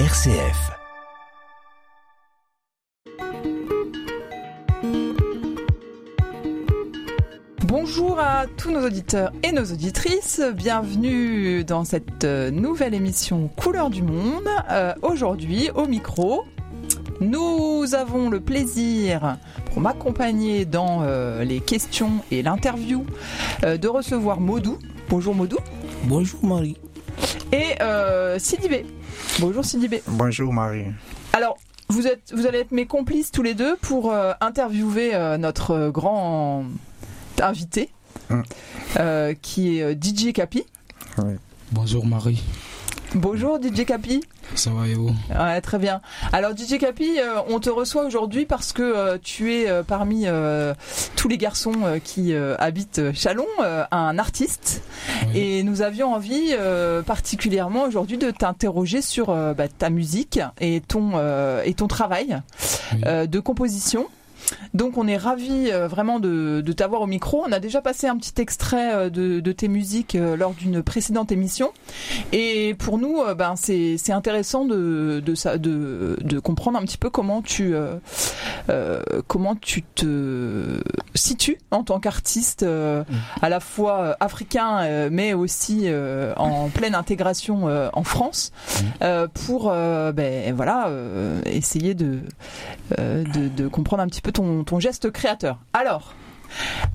RCF. Bonjour à tous nos auditeurs et nos auditrices, bienvenue dans cette euh, nouvelle émission Couleur du Monde. Euh, Aujourd'hui, au micro, nous avons le plaisir, pour m'accompagner dans euh, les questions et l'interview, euh, de recevoir Modou. Bonjour Modou. Bonjour Marie. Et euh, Sidibé. Bonjour Sidibé. Bonjour Marie. Alors, vous, êtes, vous allez être mes complices tous les deux pour euh, interviewer euh, notre euh, grand invité, euh, qui est euh, DJ Capi. Bonjour Marie, Bonjour DJ Capi. Ça va et vous Ouais, très bien. Alors DJ Capi, euh, on te reçoit aujourd'hui parce que euh, tu es euh, parmi tous les garçons qui habitent Chalon, un artiste. Oui. Et nous avions envie particulièrement aujourd'hui de t'interroger sur bah, ta musique et ton, et ton travail Oui. de composition. Donc on est ravis euh, vraiment de, de t'avoir au micro. On a déjà passé un petit extrait euh, de, de tes musiques euh, lors d'une précédente émission. Et pour nous, ben, c'est intéressant de, de, de, comprendre un petit peu comment tu, comment tu te situes en tant qu'artiste, à la fois africain, mais aussi en pleine intégration en France, pour ben, voilà, essayer de, de comprendre un petit peu ton, ton geste créateur. Alors,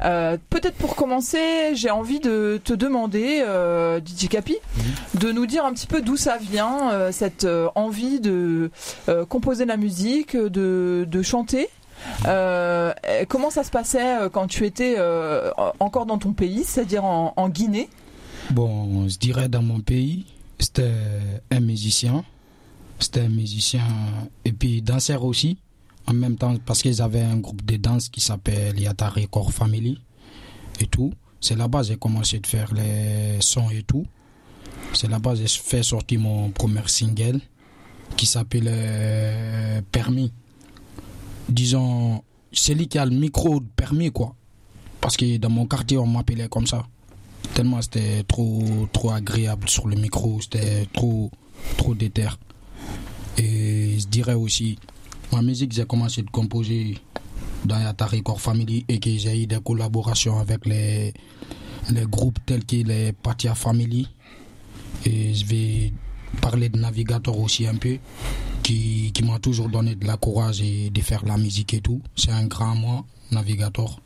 euh, peut-être pour commencer, j'ai envie de te demander, euh, DJ Capi, de nous dire un petit peu d'où ça vient, euh, cette euh, envie de composer de la musique, de, de chanter. Comment ça se passait quand tu étais encore dans ton pays, c'est-à-dire en, en Guinée? Bon, je dirais dans mon pays, c'était un musicien, c'était un musicien et puis danseur aussi, en même temps parce qu'ils avaient un groupe de danse qui s'appelle Yatari Core Family et tout. C'est là-bas que j'ai commencé de faire les sons et tout. C'est là-bas que j'ai fait sortir mon premier single qui s'appelle euh, Permis. Disons, c'est lui qui a le micro de permis quoi. Parce que dans mon quartier on m'appelait comme ça tellement c'était trop trop agréable sur le micro c'était trop trop déter et je dirais aussi ma musique j'ai commencé de composer dans Yatari Core Family et que j'ai eu des collaborations avec les les groupes tels que les Patia Family. Et je vais parler de Navigator aussi un peu qui, qui m'a toujours donné de la courage et de faire la musique et tout. C'est un grand moi Navigator.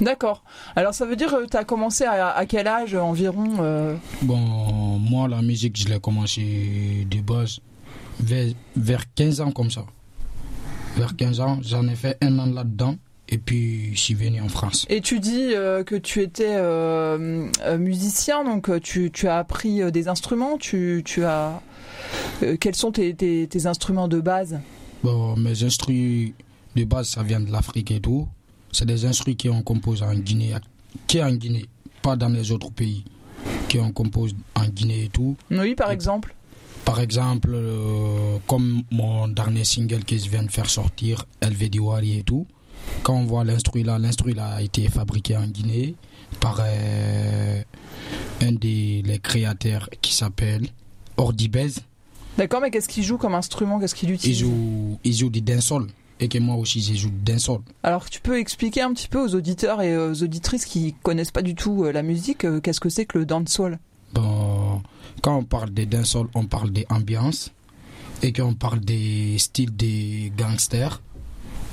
D'accord. Alors ça veut dire que tu as commencé à, à quel âge environ euh? Bon, moi, la musique, je l'ai commencé de base vers, vers 15 ans comme ça. Vers 15 ans, j'en ai fait un an là-dedans. Et puis, je suis venu en France. Et tu dis euh, que tu étais euh, euh, musicien, donc tu, tu as appris des instruments, tu, tu as... euh, quels sont tes, tes, tes instruments de base? Bon, mes instruments de base, ça vient de l'Afrique et tout. C'est des instruments qu'on compose en Guinée, qui en Guinée, pas dans les autres pays, qui on compose en Guinée et tout. Oui, par exemple. Par exemple, euh, comme mon dernier single que je viens de faire sortir, LV Diwali et tout, quand on voit l'instru là, l'instru là a été fabriqué en Guinée par euh, un des les créateurs qui s'appelle Ordibez. D'accord, mais qu'est-ce qu'il joue comme instrument? Qu'est-ce qu'il Il utilise? joue, il joue du dancehall et que moi aussi je joue dancehall. Alors tu peux expliquer un petit peu aux auditeurs et aux auditrices qui connaissent pas du tout euh, la musique, qu'est-ce que c'est que le dancehall? Bon, quand on parle de dancehall, on parle des ambiances et quand on parle des styles des gangsters,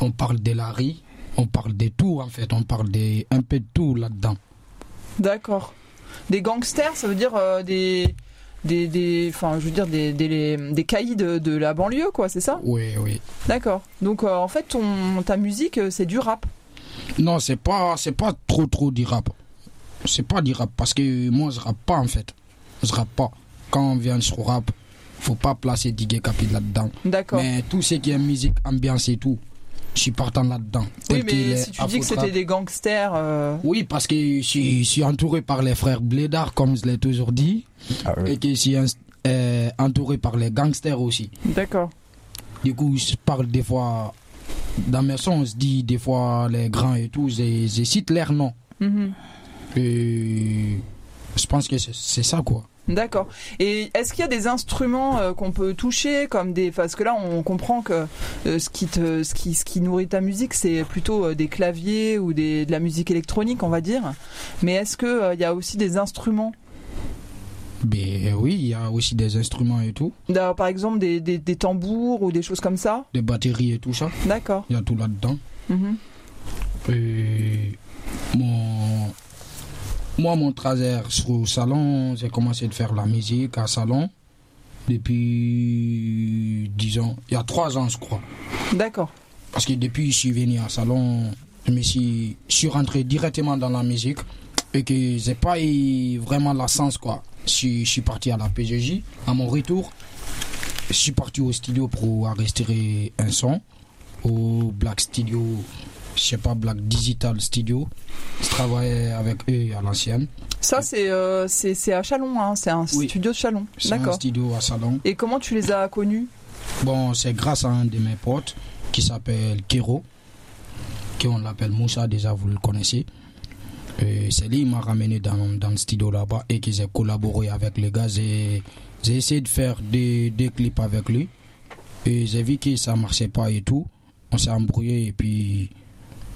on parle de la rue, on parle de tout en fait, on parle de un peu de tout là-dedans. D'accord. Des gangsters, ça veut dire euh, des... Des, des, enfin, je veux dire des, des, des caïds de, de la banlieue, quoi, c'est ça? Oui, oui. D'accord. Donc euh, en fait, ton, ta musique, euh, c'est du rap. Non, c'est pas, c'est pas trop trop du rap. C'est pas du rap parce que moi je rappe pas en fait. Je rappe pas. Quand on vient sur rap, faut pas placer DJ Capi là-dedans. D'accord. Mais tout ce qui est musique, ambiance et tout, je suis partant là-dedans. Oui, mais si tu dis que c'était des gangsters, euh, Oui, parce que je suis, je suis entouré par les frères Blédard, comme je l'ai toujours dit, et que je suis euh, entouré par les gangsters aussi. d'accord. Du coup, je parle des fois, dans mes sons, on se dit des fois les grands et tout, je, je cite leurs noms. Mhm. Et je pense que c'est ça, quoi. D'accord. Et est-ce qu'il y a des instruments euh, qu'on peut toucher comme des parce que là on comprend que euh, ce qui te ce qui ce qui nourrit ta musique c'est plutôt euh, des claviers ou des de la musique électronique on va dire. Mais est-ce que il y a aussi des instruments? Ben oui, il y a aussi des instruments et tout, Par exemple des, des, des tambours ou des choses comme ça? Des batteries et tout ça. D'accord. Il y a tout là-dedans. Mhm. Et mon, moi, mon sur le salon, j'ai commencé de faire la musique à salon depuis, disons, il y a trois ans, je crois. D'accord. Parce que depuis que je suis venu à salon, je me suis, je suis rentré directement dans la musique et que j'ai pas eu vraiment la sens, quoi. Je, suis- je suis parti à la PGJ. À mon retour, je suis parti au studio pour enregistrer un son au Black Studio, je sais pas, Black Digital Studio. Je travaillais avec eux à l'ancienne. Ça c'est euh, c'est à Chalon hein, c'est un Oui. studio de Chalon. C'est un studio à salon. Et comment tu les as connus? Bon, c'est grâce à un de mes potes qui s'appelle Kero, qui on l'appelle Moussa, déjà vous le connaissez. C'est lui qui m'a ramené dans, dans le studio là-bas et que j'ai collaboré avec les gars. J'ai j'ai essayé de faire des, des clips avec lui. Et j'ai vu que ça marchait pas et tout. On s'est embrouillé et puis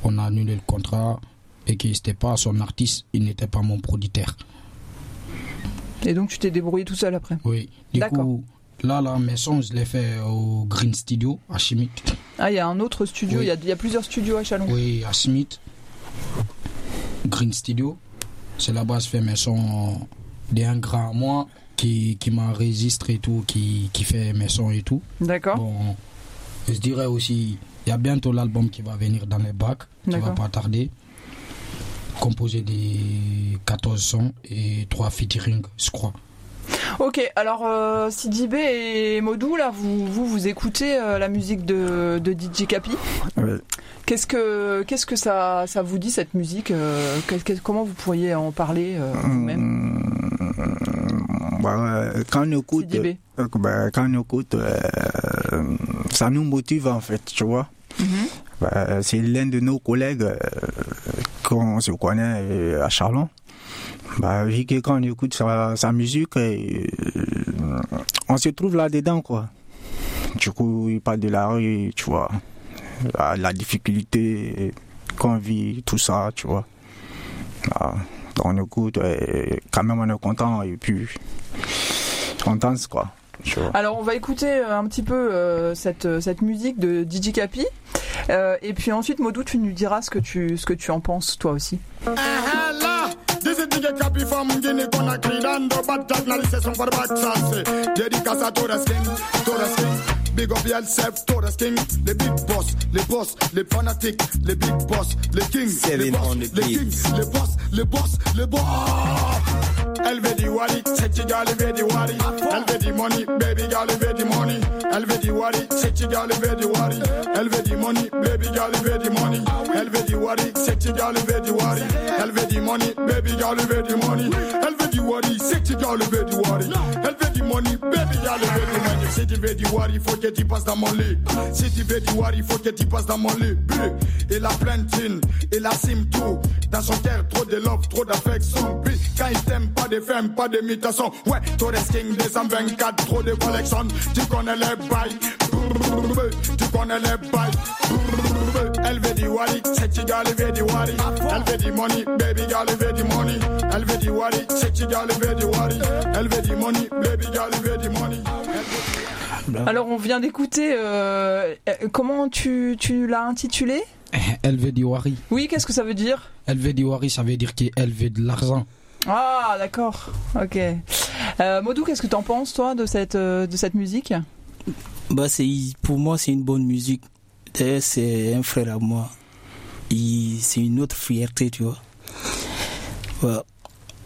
on a annulé le contrat. Et que c'était pas son artiste, il n'était pas mon producteur. Et donc tu t'es débrouillé tout seul après? Oui. Du coup, là, mes sons, je les fais au Green Studio à Chimique. Ah il y a un autre studio. Il Oui. y a il y a plusieurs studios à Chalon. Oui, à Smith, Green Studio. C'est là-bas que je fais mes sons d'un grand à moi qui, qui m'enregistre et tout, qui, qui fait mes sons et tout. D'accord. Bon, je dirais aussi, il y a bientôt l'album qui va venir dans les bacs, qui va pas tarder. Composé des 14 sons et 3 featuring, je crois. Ok, alors euh, Sidibé et Modou, là, vous vous, vous écoutez euh, la musique de, de DJ Capi. Qu'est-ce que qu'est-ce que ça, ça vous dit cette musique euh, que- Comment vous pourriez en parler euh, vous-même? Hum, bah, euh, quand on écoute, bah, quand on écoute, euh, ça nous motive en fait, tu vois. Mhm. Bah, c'est l'un de nos collègues euh, qu'on se connaît euh, à Charlon. Bah, vu que quand on écoute sa, musique, euh, on se trouve là-dedans, quoi. Du coup, il parle de la rue, tu vois. La, la difficulté qu'on vit, tout ça, tu vois. Ah, on écoute, euh, quand même on est content et puis on danse, quoi. Alors on va écouter euh, un petit peu euh, cette, euh, cette musique de DJ Capi. Euh, et puis ensuite Modou, tu nous diras ce que tu, ce que tu en penses toi aussi. Hella, this is DJ Cappy from Guinea Conakry. Dando bad talk, now this is some for the back chance. Dédicace to the king, to the king. Big up yourself, to the king. Les big boss, les boss, les fanatiques, les big boss, les kings, les Seven boss, on the les beat. kings, les boss, les boss, les boss. Elle veut wari, sexy girl, elle wari. Elle money, baby girl, elle money. Elle veut wari, sexy girl, elle veut wari. Elle veut money, baby girl, elle money. Elle wari, sexy girl, elle wari. Elle money, baby girl, elle money. Wari, sexy girl, elle veut du wari. Elle veut du money, baby girl, du money. Si tu veux du wari, faut que tu passes dans mon lit. Si tu veux du wari, faut que tu passes dans mon lit. Et la plantine, et la sim tout. Dans son cœur, trop de love, trop d'affection. Puis, quand il t'aime, pas de femme, pas d'imitation. Ouais, Torres King 224, trop de collection. Tu connais les bails. Tu connais les bails. Elle veut du wari, sexy girl, elle veut du wari. Elle veut du money, baby girl, elle veut du money. Elle veut du wari, sexy girl, elle veut du wari. Elle veut du money, baby girl, elle veut du money. Alors on vient d'écouter, euh, euh, comment tu, tu l'as intitulé LV Diwari. Oui, qu'est-ce que ça veut dire LV Diwari, ça veut dire qu'elle veut de l'argent. Ah d'accord, ok. Euh, Modou, qu'est-ce que t'en penses toi de cette, euh, de cette musique Bah, c'est, pour moi, c'est une bonne musique. D'ailleurs, c'est un frère à moi. C'est une autre fierté, tu vois.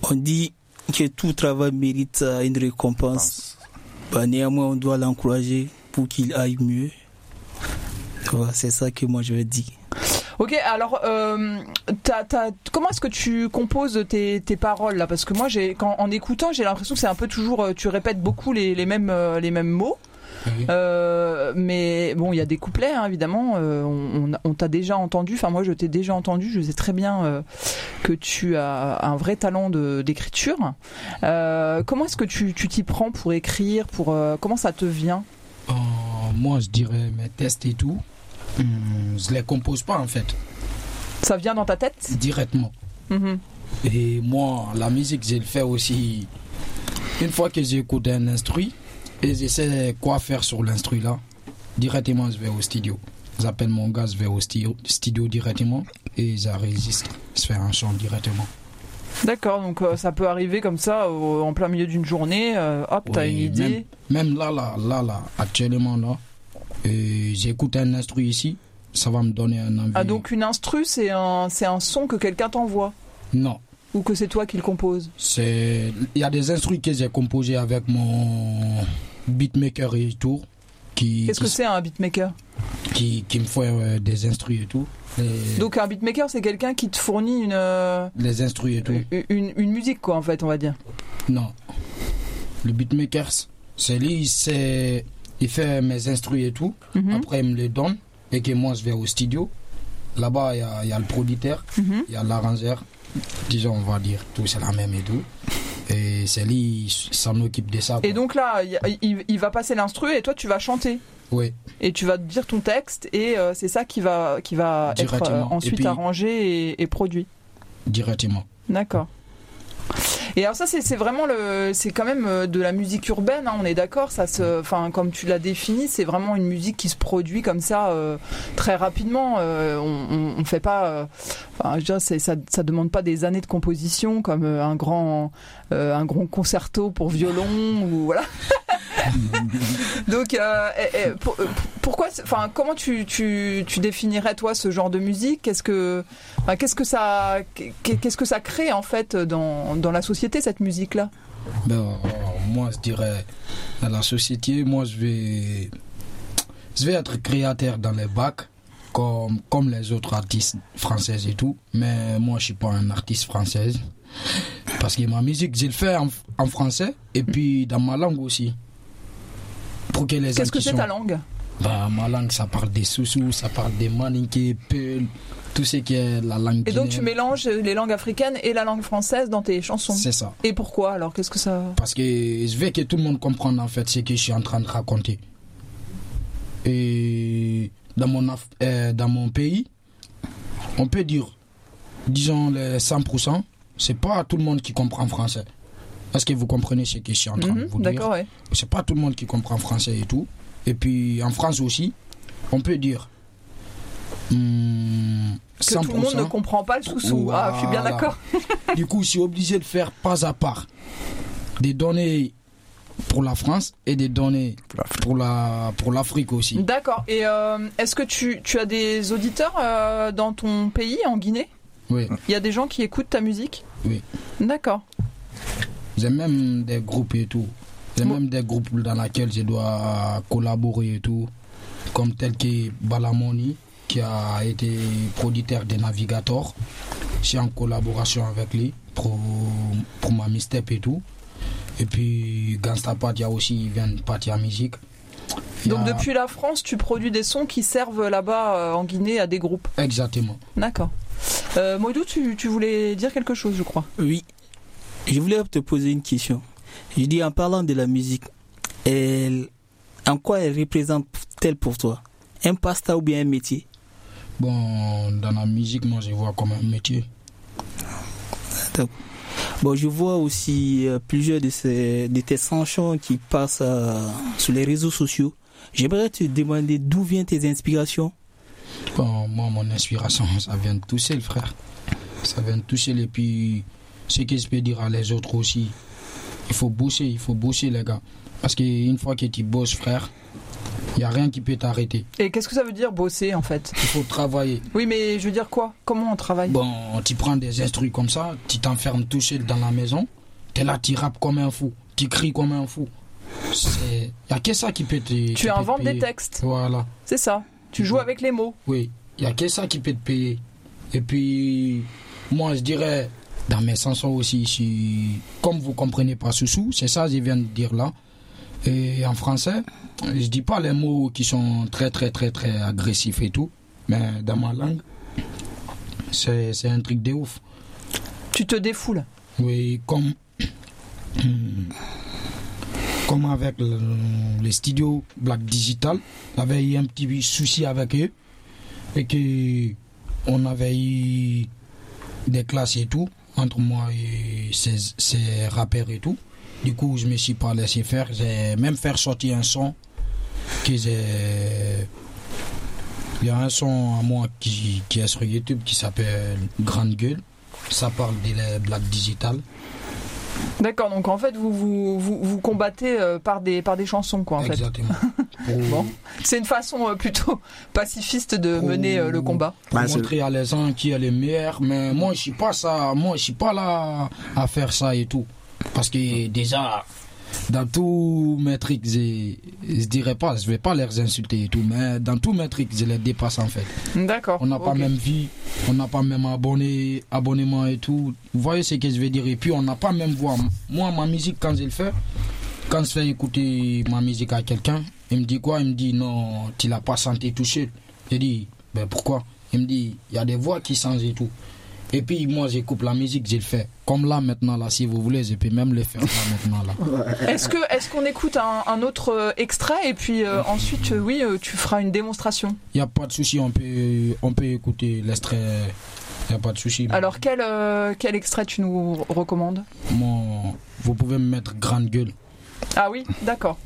On dit que tout travail mérite euh, une récompense. Bah, néanmoins, on doit l'encourager pour qu'il aille mieux. C'est ça que moi je veux dire. Ok, alors euh, comment est-ce que tu composes tes, tes paroles là? Parce que moi, quand, en écoutant, j'ai l'impression que c'est un peu toujours, euh, tu répètes beaucoup les, les mêmes, les mêmes mots. Oui. Euh, mais bon, il y a des couplets, hein, évidemment. euh, on t'a déjà entendu. Enfin, moi, je t'ai déjà entendu. Je sais très bien euh, que tu as un vrai talent d'écriture. Comment est-ce que tu t'y prends pour écrire Pour comment ça te vient? Euh, moi, je dirais mes tests et tout, hum, je les compose pas en fait, Ça vient dans ta tête? Directement. Mhm. Et moi, la musique, je le fais aussi. Une fois que j'écoute un instru et j'essaie quoi faire sur l'instru là, directement je vais au studio. J'appelle mon gars, je vais au studio, studio directement et j'enregistre. Je fais un chant directement. D'accord. Donc euh, ça peut arriver comme ça au- en plein milieu d'une journée. euh, hop, t'as une idée. Même là, là, là, là, actuellement là, et j'écoute un instru ici, ça va me donner un envie. Ah donc une instru, c'est un c'est un son que quelqu'un t'envoie? Non, ou que c'est toi qui le compose c'est il y a des instrus que j'ai composés avec mon beatmaker et tout qui Qu'est-ce que c'est un beatmaker? qui, qui me fait euh, des instrus et tout. Donc un beatmaker, c'est quelqu'un qui te fournit une, euh, les instrus et tout. une une musique quoi en fait, on va dire. Non. Le beatmaker, c'est lui, c'est il fait mes instrus et tout. Mhm. Après, il me les donne et que moi je vais au studio. Là-bas, il y y a le producteur, Mhm. il y a l'arrangeur. Disons, on va dire, tout c'est la même et tout. Et c'est lui, il s'en occupe de ça. Et donc là, il, va passer l'instru et toi tu vas chanter. Oui, Et tu vas dire ton texte et euh, c'est ça qui va, qui va être euh, ensuite puis- arrangé et, et produit. directement. D'accord. Et alors ça c'est vraiment le c'est quand même euh, de la musique urbaine hein, on est d'accord ça se enfin comme tu l'as défini c'est vraiment une musique qui se produit comme ça euh, très rapidement euh, on, on fait pas euh, enfin je c'est- ça ça demande pas des années de composition comme euh, un grand euh, un grand concerto pour violon ou voilà donc euh, eh, eh, euh, pourquoi enfin comment tu, tu tu définirais toi ce genre de musique? Qu'est-ce que Enfin, qu'est-ce que ça, qu'est-ce que ça crée en fait dans, dans la société cette musique-là? Ben, euh, moi, je dirais, dans la société, moi, je vais, je vais être créateur dans les bacs, comme, comme les autres artistes françaises et tout. Mais moi, je suis pas un artiste française. Parce que ma musique, je le fais en français et puis dans ma langue aussi. Que les Qu'est-ce que c'est ta langue Ben, ma langue, ça parle des sous-sous, ça parle des peuls, tout ce qui est la langue Et donc tu mélanges les langues africaines et la langue française dans tes chansons. C'est ça. Et pourquoi alors Qu'est-ce que ça Parce que je veux que tout le monde comprenne en fait ce que je suis en train de raconter. Et dans mon, Af- euh, dans mon pays, on peut dire, disons les 100%, c'est pas tout le monde qui comprend français. Est-ce que vous comprenez ce que je suis en train de Mhm, vous dire D'accord, ouais. C'est pas tout le monde qui comprend français et tout. Et puis en France aussi, on peut dire hum, Que tout le monde ne 100%. comprend pas le sous-sous. Ah, je suis bien d'accord. Du coup, je suis obligé de faire pas à part des données pour la France et des données pour la pour l'Afrique aussi. D'accord. Et euh, est-ce que tu, tu as des auditeurs euh, dans ton pays, en Guinée? Oui, Il y a des gens qui écoutent ta musique? Oui. D'accord. J'ai même des groupes et tout. J'ai même des groupes dans lesquels je dois collaborer et tout, comme tel que Balamoni qui a été producteur des Navigators. Je suis en collaboration avec lui pour, pour ma mixtape et tout. Et puis Gangsta Patia aussi, il vient de Patia Musique. Donc a- depuis la France, tu produis des sons qui servent là-bas euh, en Guinée à des groupes. Exactement. D'accord. Euh, Moïdou, tu, tu voulais dire quelque chose, je crois. Oui. Je voulais te poser une question. Je dis en parlant de la musique, elle, en quoi elle représente-t-elle pour toi? Un passe-temps ou bien un métier? Bon, dans la musique, moi je vois comme un métier. Bon, je vois aussi euh, plusieurs de, ces, de tes chansons qui passent euh, sur les réseaux sociaux. J'aimerais te demander d'où viennent tes inspirations? Bon, moi, mon inspiration, ça vient de tout seul, frère. Ça vient de tout seul. Et puis, ce que je peux dire à les autres aussi, il faut bosser, il faut bosser, les gars. Parce qu'une fois que tu bosses, frère, il n'y a rien qui peut t'arrêter. Et qu'est-ce que ça veut dire bosser en fait? Il faut travailler. Oui, mais je veux dire quoi? Comment on travaille? Bon, tu prends des instruments comme ça, tu t'enfermes tout seul dans la maison, tu là, tu rappes comme un fou, tu cries comme un fou. Il n'y a que ça qui peut te. Tu te inventes des textes, Voilà. c'est ça. Tu joues avec les mots. Oui, il n'y a que ça qui peut te payer. Et puis, moi, je dirais, dans mes chansons aussi, si, comme vous comprenez pas Soussou, c'est ça que je viens de dire là, Et en français, je dis pas les mots qui sont très très très très agressifs et tout, mais dans ma langue, c'est c'est un truc de ouf. Tu te défoules. Oui, comme comme avec le- les studios Black Digital, on avait eu un petit souci avec eux et que on avait eu des classes et tout entre moi et ces, ces rappeurs et tout. Du coup, je me suis pas laissé faire. J'ai même fait sortir un son que j'ai. Il y a un son à moi qui, qui est sur YouTube qui s'appelle Grande Gueule. Ça parle de la Black Digital. D'accord, donc en fait, vous vous, vous, vous combattez euh, par, des, par des chansons, quoi, en fait. Exactement. Bon. C'est une façon euh, plutôt pacifiste de mener euh, le combat. Pour Bah, montrer à les gens qui est le meilleur. Mais moi, je suis pas ça. Moi, je suis pas là à faire ça et tout. Parce que déjà, dans tous mes trucs, je, je dirais pas, je vais pas les insulter et tout, mais dans tous mes trucs, je les dépasse en fait. D'accord. On n'a pas même vie, on n'a pas même abonné, abonnement et tout. Vous voyez ce que je veux dire? Et puis, on n'a pas même voix. Moi, ma musique, quand je le fais, quand je fais écouter ma musique à quelqu'un, il me dit quoi? Il me dit non, tu l'as pas senti tout seul. Je dis, ben pourquoi? Il me dit, il y a des voix qui changent et tout. Et puis moi j'écoute la musique, je le fais. Comme là maintenant, là, si vous voulez, je peux même le faire là maintenant là. Est-ce que est-ce qu'on écoute un, un autre euh, extrait? Et puis euh, ensuite, euh, oui, euh, tu feras une démonstration Il n'y a pas de souci, on peut, on peut écouter l'extrait. Il n'y a pas de souci. Alors, quel, euh, quel extrait tu nous recommandes? Mon- vous pouvez me mettre grande gueule. Ah oui, d'accord.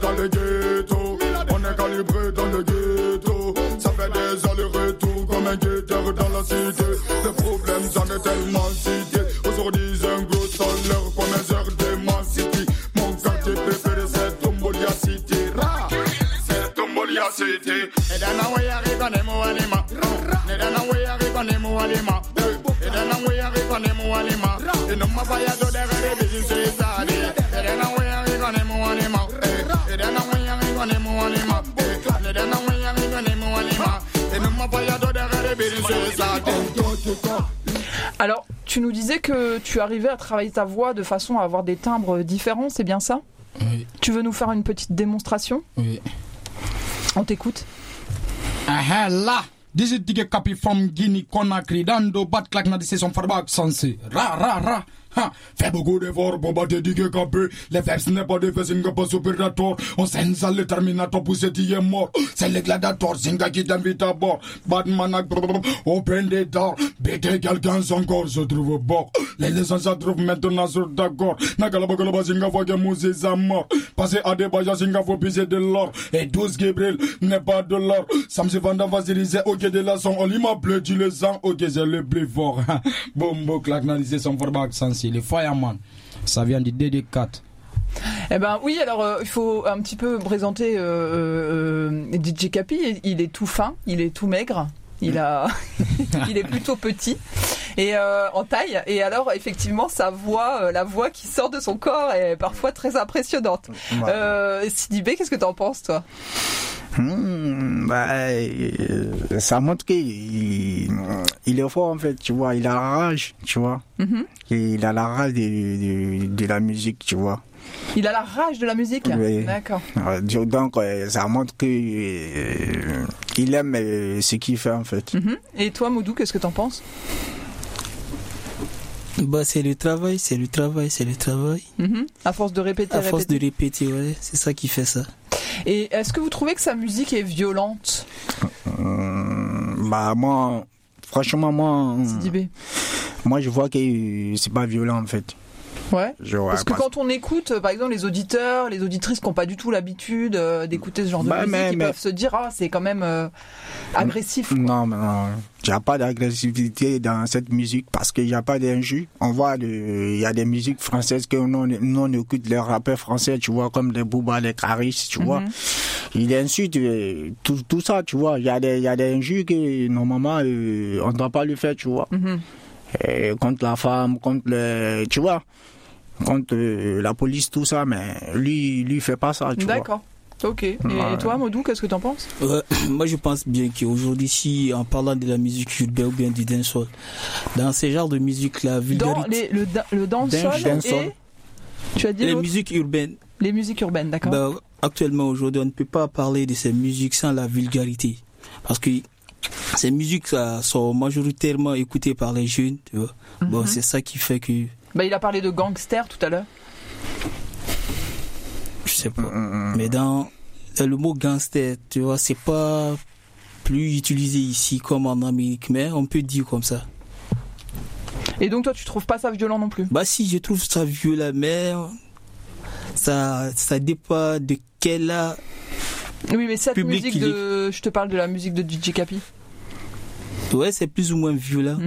Dans le guetteur dans la cité. Le problème, j'en ai tellement cité. Aujourd'hui, j'ai un gros salaire comme un heures de ma city. Mon quartier préféré, c'est Tombolia City. C'est Tombolia City. Et dans la way, arrive en que tu arrivais à travailler ta voix de façon à avoir des timbres différents, c'est bien ça Oui, Tu veux nous faire une petite démonstration oui. On t'écoute. Ah, ah, là This is the copy from Guinea Conakry Dando bat clack na décision farbak sensé Ra ra ra Fais beaucoup d'efforts pour battre des capé Les verbes n'est pas des faits, c'est pas supérateur On s'ensale le terminator pour ce qui est mort. C'est le gladiator, gars qui t'invite à bord. Batman a open des doors Bêter quelqu'un son corps se trouve bord Les légendes se trouvent maintenant sur d'accord Nakalabakaloba singa faut que Moses a mort. Passer à des bajas singa faut piser de l'or. Et 12 Gabriel n'est pas de l'or. Samsi Vanda va se dire ok de la son On m'a bleu tu le sens ok c'est le plus fort. Bombo claque na disait son sensi Le fireman Ça vient du DD4 Eh ben oui, alors euh, il faut un petit peu présenter euh, euh, DJ Capi. Il est tout fin, il est tout maigre. Il a, il est plutôt petit et euh, en taille. Et alors effectivement, sa voix, euh, la voix qui sort de son corps est parfois très impressionnante. Euh, Sidibé, qu'est-ce que t'en penses toi? Hmm, bah, euh, ça montre qu'il il est fort en fait, tu vois. Il a la rage, tu vois. Mhm. Et il a la rage de, de, de la musique, tu vois. Il a la rage de la musique? Oui. D'accord. Donc, ça montre que euh, il aime euh, ce qu'il fait en fait. Mhm. Et toi, Moudou, qu'est-ce que t'en penses? Bah, c'est le travail, c'est le travail, c'est le travail. Mhm. À force de répéter, À force de répéter. ouais, c'est ça qui fait ça. Et est-ce que vous trouvez que sa musique est violente, Hum, bah moi, franchement moi, moi je vois que euh, c'est pas violent en fait. Ouais. Je vois. Parce que quand on écoute, euh, par exemple, les auditeurs, les auditrices qui n'ont pas du tout l'habitude euh, d'écouter ce genre de Bah, musique, mais- ils mais- peuvent se dire ah c'est quand même euh, agressif. Non, mais non. Il n'y a pas d'agressivité dans cette musique parce qu'il n'y a pas d'injure. On voit, le- il y a des musiques françaises que nous, on- nous on écoute les rappeurs français, tu vois, comme les Booba, les Caris, tu vois. Mhm. il insulte tout, tout ça, tu vois. Il y a des, il y a des injures que normalement euh, on ne doit pas lui faire, tu vois. Mhm. Et contre la femme, contre le, tu vois, contre euh, la police, tout ça, mais lui, lui il fait pas ça, tu vois. D'accord. Ok. Et Ouais. toi, Modou, qu'est-ce que t'en penses? Ouais, moi je pense bien qu'aujourd'hui, si en parlant de la musique urbaine ou bien du dancehall, dans ces genres de musique, la Dans vulgarité, les, le, da- le dancehall Dancehall. et... Tu as dit les musiques urbaines, Les musiques urbaines, d'accord. bah, actuellement aujourd'hui, on ne peut pas parler de ces musiques sans la vulgarité. Parce que ces musiques ça, sont majoritairement écoutées par les jeunes, tu vois. Bon, Mhm. c'est ça qui fait que, Bah, il a parlé de gangster tout à l'heure. je sais pas. Mais dans le mot gangster, tu vois, c'est pas plus utilisé ici comme en Amérique, mais on peut dire comme ça. Et donc toi, tu trouves pas ça violent non plus? Bah si, je trouve ça violent, mais ça, ça dépend de quel âge. Oui, mais cette musique de... Je te parle de la musique de DJ Capi. Ouais, c'est plus ou moins violent.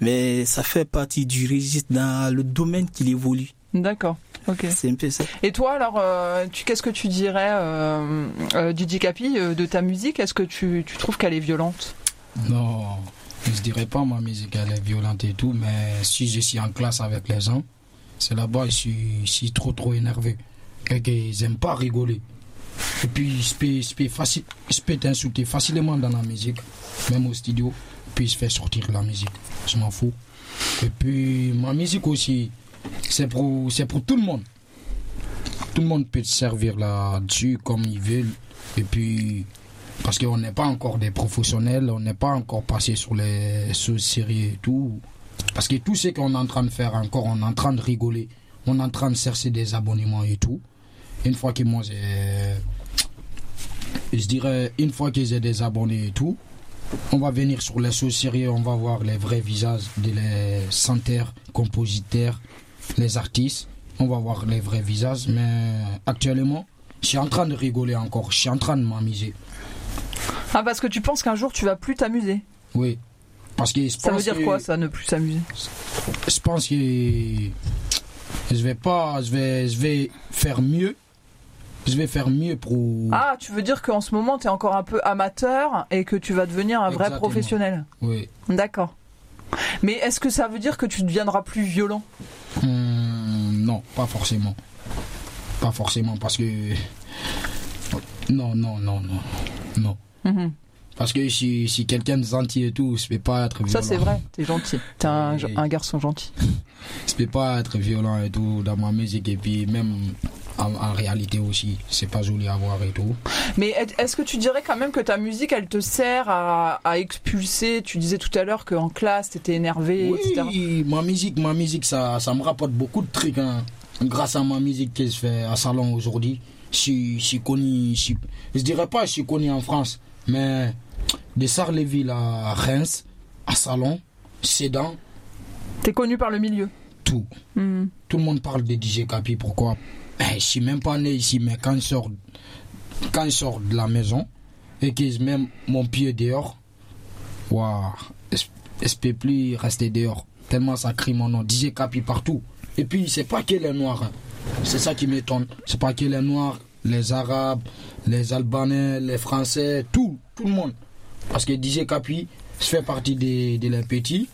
Mais ça fait partie du registre dans le domaine qu'il évolue. D'accord. Ok. C'est un peu ça. Et toi, alors, euh, tu, qu'est-ce que tu dirais, euh, euh, Capi, euh, de ta musique? Est-ce que tu, tu trouves qu'elle est violente? Non, je dirais pas ma musique elle est violente et tout, mais si je suis en classe avec les gens, c'est là-bas je suis, je suis trop trop énervé. Et qu'ils aiment pas rigoler. Et puis je peux, je peux, facile, je peux t'insulter facilement dans la musique, même au studio, puis je fais sortir la musique. Je m'en fous. Et puis ma musique aussi, c'est pour, c'est pour tout le monde. Tout le monde peut se servir là-dessus comme ils veulent. Et puis parce qu'on n'est pas encore des professionnels, on n'est pas encore passé sur les choses sérieuses et tout. Parce que tout ce qu'on est en train de faire encore, on est en train de rigoler, on est en train de chercher des abonnements et tout. Une fois que moi j'ai. Je dirais, une fois que j'ai des abonnés et tout, on va venir sur les choses sérieuses, on va voir les vrais visages des chanteurs, compositeurs, les artistes. On va voir les vrais visages, mais actuellement, je suis en train de rigoler encore, je suis en train de m'amuser. Ah, parce que tu penses qu'un jour, tu vas plus t'amuser. Oui. Parce que je Ça veut dire que- quoi, ça, ne plus s'amuser Je pense que je vais pas, je vais, je vais faire mieux. Je vais faire mieux pour. Ah, tu veux dire qu'en ce moment, tu es encore un peu amateur et que tu vas devenir un vrai professionnel Oui. D'accord. Mais est-ce que ça veut dire que tu deviendras plus violent? Hum, non, pas forcément. Pas forcément parce que. Non, non, non, non, non. Mhm. Parce que si, si quelqu'un de gentil et tout, je peux pas être violent. Ça, c'est vrai, t'es gentil. T'es un, un garçon gentil. Je peux pas être violent et tout dans ma musique et puis même en, en réalité aussi, c'est pas joli à voir et tout. Mais est- est-ce que tu dirais quand même que ta musique, elle te sert à, à expulser Tu disais tout à l'heure qu'en classe, t'étais énervé, etc. Oui, ma musique, ma musique, ça, ça me rapporte beaucoup de trucs. hein. Grâce à ma musique que je fais à salon aujourd'hui, je suis- connu, je, je dirais pas je suis connu en France, mais de Sarleville à Reims, à Salon, Sedan, T'es connu par le milieu. tout. Mhm. Tout le monde parle de DJ Capi, pourquoi? Eh, Je suis même pas né ici, mais quand je sors, quand je sors de la maison et que je mets mon pied dehors, waouh, je je peux plus rester dehors. Tellement ça crie mon nom. DJ Capi partout. Et puis, c'est pas que les Noirs. hein. C'est ça qui m'étonne. C'est pas que les Noirs, les Arabes, les Albanais, les Français, tout, tout le monde. Parce que DJ Capi, je fais partie des, des les petits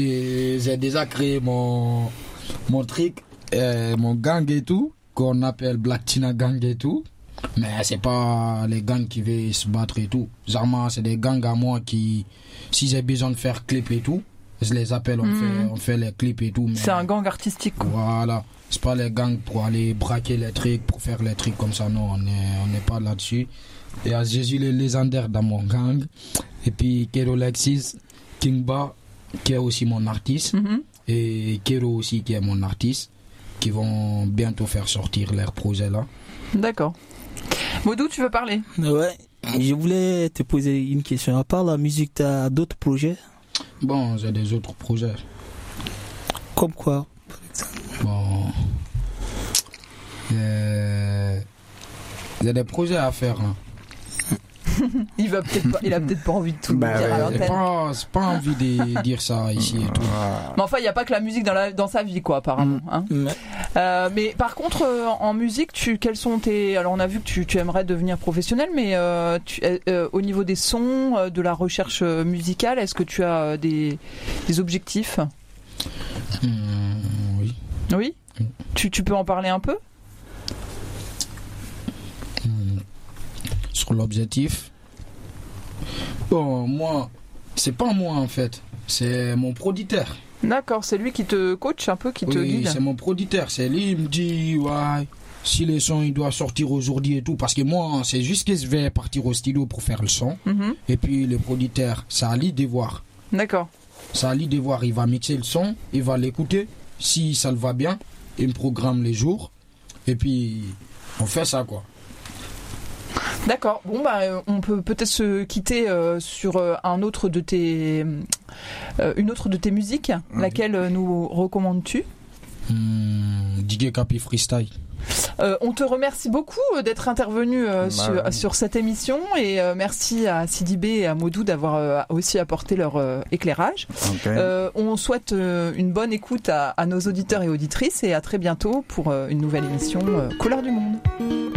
j'ai déjà créé mon, mon truc, euh, mon gang et tout, qu'on appelle Black Tina Gang et tout. Mais c'est pas les gangs qui veulent se battre et tout. Généralement, c'est des gangs à moi qui, si j'ai besoin de faire clip et tout, je les appelle, on, Mhm. fait, on fait les clips et tout. mais- C'est un gang artistique. quoi. Voilà. C'est pas les gangs pour aller braquer les trucs, pour faire les trucs comme ça. Non, on n'est on pas là-dessus. Il y a Jésus le légendaire dans mon gang. Et puis Kero Lexis, Kingba, qui est aussi mon artiste. Mhm. Et Kero aussi, qui est mon artiste. Qui vont bientôt faire sortir leur projet là. D'accord. Modou, tu veux parler? Ouais. Je voulais te poser une question. À part la musique, tu as d'autres projets? Bon, j'ai des autres projets. Comme quoi? Bon. Euh, J'ai des projets à faire. hein. il va peut-être pas, il a peut-être pas envie de tout Bah dire à ouais. l'antenne. C'est pas, pas envie de dire ça ici et tout. Mais enfin, il n'y a pas que la musique dans, la, dans sa vie, quoi, apparemment. hein. Mais- Euh, mais par contre, euh, en musique, tu, quels sont tes. Alors, on a vu que tu, tu aimerais devenir professionnel, mais euh, tu, au niveau des sons, euh, de la recherche musicale, est-ce que tu as euh, des, des objectifs? Hum, oui. Oui? Mm. tu, tu peux en parler un peu? Sur l'objectif. Bon, moi, c'est pas moi en fait. C'est mon producteur. D'accord, c'est lui qui te coach un peu, qui te Oui, guide c'est mon producteur. C'est lui, il me dit, ouais, si le son il doit sortir aujourd'hui et tout. Parce que moi, c'est juste que je vais partir au stylo pour faire le son. Mhm. Et puis le producteur, c'est à lui de voir. D'accord. C'est à lui de voir. Il va mixer le son, il va l'écouter. Si ça le va bien, il me programme les jours. Et puis, on fait ça quoi. D'accord. Bon, bah, euh, on peut peut-être se quitter euh, sur euh, un autre de tes, euh, une autre de tes musiques. Laquelle euh, nous recommandes-tu? Hum, DJ Capi Freestyle. Euh, on te remercie beaucoup d'être intervenu euh, Bah, sur, cette émission et euh, merci à Sidibé et à Modou d'avoir aussi apporté leur éclairage. On souhaite une bonne écoute à, à nos auditeurs et auditrices et à très bientôt pour une nouvelle émission Couleur du Monde.